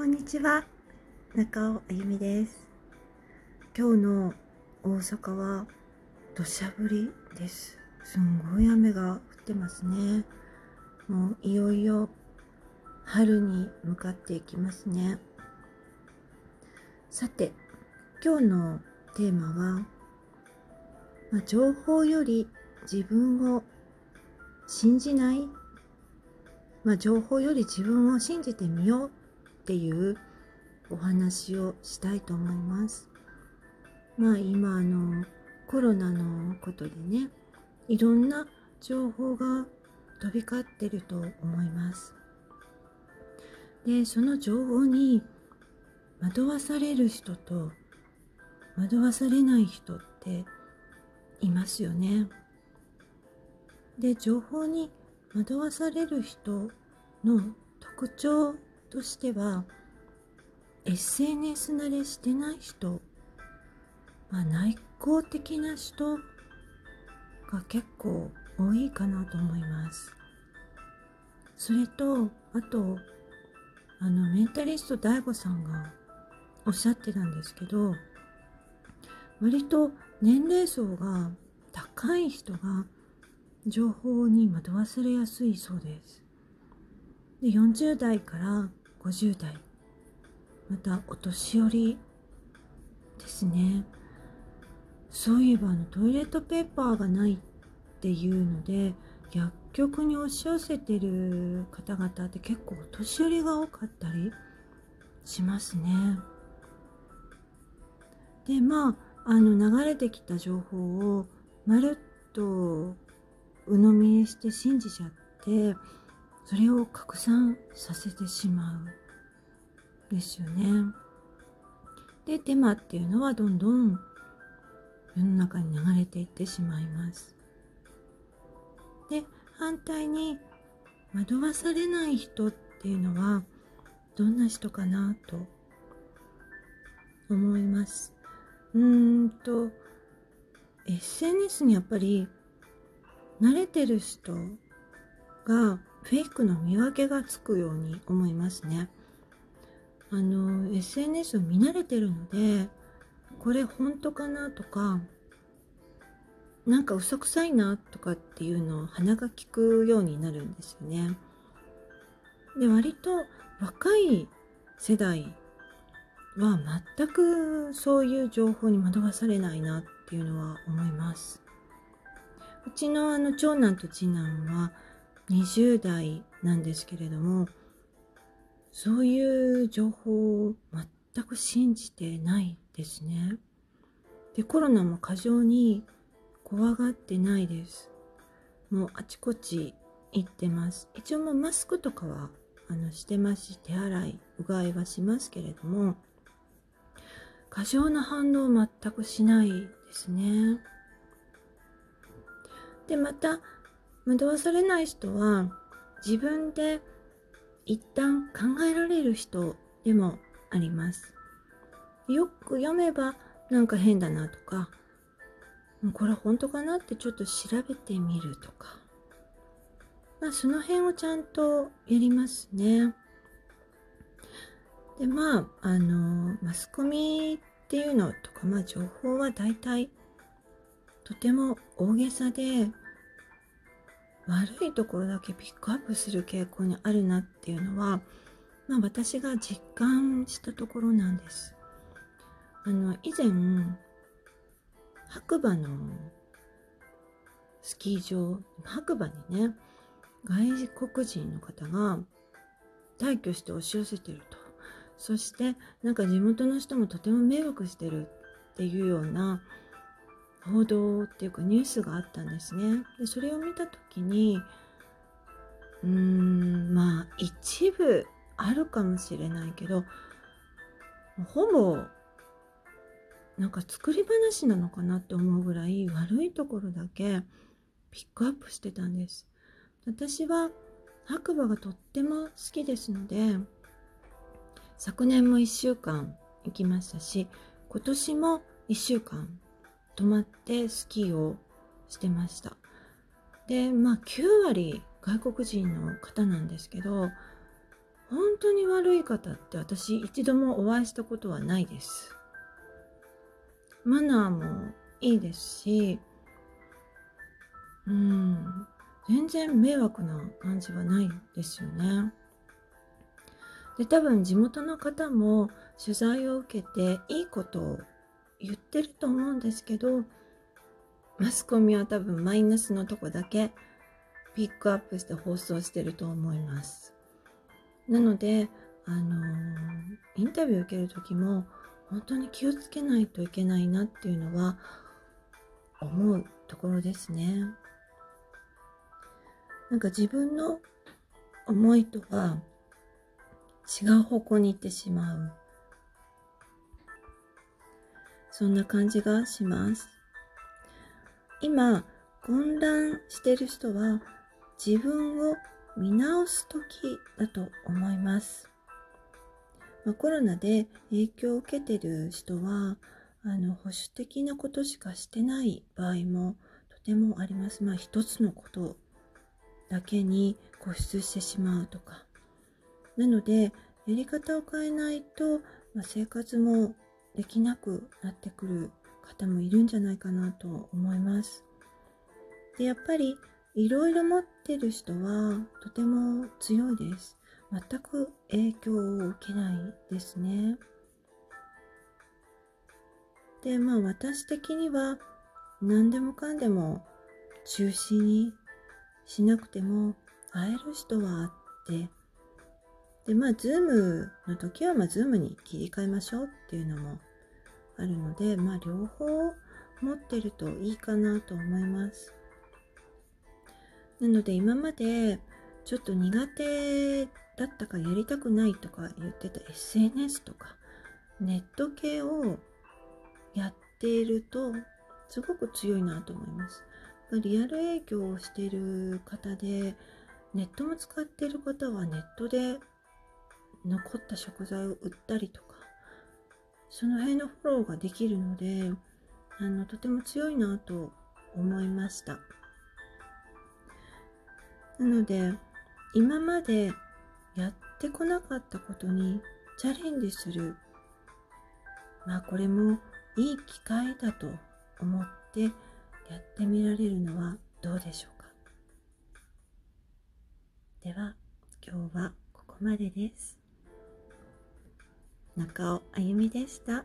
こんにちは。中尾あゆみです。今日の大阪は土砂降りです。すんごい雨が降ってますね。もういよいよ春に向かっていきますね。さて今日のテーマは、まあ、情報より自分を信じない。まあ、情報より自分を信じてみよう。っていうお話をしたいと思います。まあ今あのコロナのことでねいろんな情報が飛び交ってると思います。でその情報に惑わされる人と惑わされない人っていますよね。で情報に惑わされる人の特徴としては SNS 慣れしてない人、まあ、内向的な人が結構多いかなと思います。それとあとあのメンタリスト DAIGO さんがおっしゃってたんですけど割と年齢層が高い人が情報に惑わされやすいそうです。で40代から50代。またお年寄りですね。そういえばあのトイレットペーパーがないっていうので薬局に押し寄せてる方々って結構お年寄りが多かったりしますね。でまああの流れてきた情報をまるっと鵜呑みにして信じちゃってそれを拡散させてしまうですよね。でデマっていうのはどんどん世の中に流れていってしまいます。で反対に惑わされない人っていうのはどんな人かなと思います。うーんと SNS にやっぱり慣れてる人がフェイクの見分けがつくように思いますね。あの SNS を見慣れてるのでこれ本当かなとかなんか嘘くさいなとかっていうのを鼻が利くようになるんですよね。で割と若い世代は全くそういう情報に惑わされないなっていうのは思います。うちのあの長男と次男は20代なんですけれどもそういう情報を全く信じてないですね。でコロナも過剰に怖がってないです。もうあちこち行ってます。一応もうマスクとかはあのしてますし手洗いうがいはしますけれども過剰な反応全くしないですね。でまた惑わされない人は自分で一旦考えられる人でもあります。よく読めばなんか変だなとか、これ本当かなってちょっと調べてみるとか。まあその辺をちゃんとやりますね。でまああのマスコミっていうのとかまあ情報は大体とても大げさで悪いところだけピックアップする傾向にあるなっていうのは、まあ、私が実感したところなんです。あの以前白馬のスキー場白馬にね外国人の方が退去して押し寄せてるとそしてなんか地元の人もとても迷惑してるっていうような報道っていうかニュースがあったんですね。でそれを見た時にうーんまあ一部あるかもしれないけどほぼなんか作り話なのかなって思うぐらい悪いところだけピックアップしてたんです。私は白馬がとっても好きですので昨年も1週間行きましたし今年も1週間泊まってスキーをしてました。でまあ9割外国人の方なんですけど本当に悪い方って私一度もお会いしたことはないです。マナーもいいですしうん全然迷惑な感じはないですよね。で多分地元の方も取材を受けていいことを言ってると思うんですけどマスコミは多分マイナスのとこだけピックアップして放送してると思いますなのであのー、インタビュー受ける時も本当に気をつけないといけないなっていうのは思うところですねなんか自分の思いとは違う方向に行ってしまう。そんな感じがします。今、混乱してる人は自分を見直す時だと思います。まあ、コロナで影響を受けてる人は、あの、保守的なことしかしてない場合もとてもあります。まあ、一つのことだけに固執してしまうとか。なので、やり方を変えないと、まあ、生活もできなくなってくる方もいるんじゃないかなと思います。で、やっぱりいろいろ持ってる人はとても強いです。全く影響を受けないですね。で、まあ私的には何でもかんでも中止にしなくても会える人は会ってで、まあ、ズームの時は、まあ、ズームに切り替えましょうっていうのもあるので、まあ、両方持ってるといいかなと思います。なので、今までちょっと苦手だったかやりたくないとか言ってた SNS とか、ネット系をやっていると、すごく強いなと思います。リアル営業をしている方で、ネットも使っている方はネットで残った食材を売ったりとかその辺のフォローができるのであのとても強いなと思いましたなので今までやってこなかったことにチャレンジするまあこれもいい機会だと思ってやってみられるのはどうでしょうかでは今日はここまでです。中尾あゆみでした。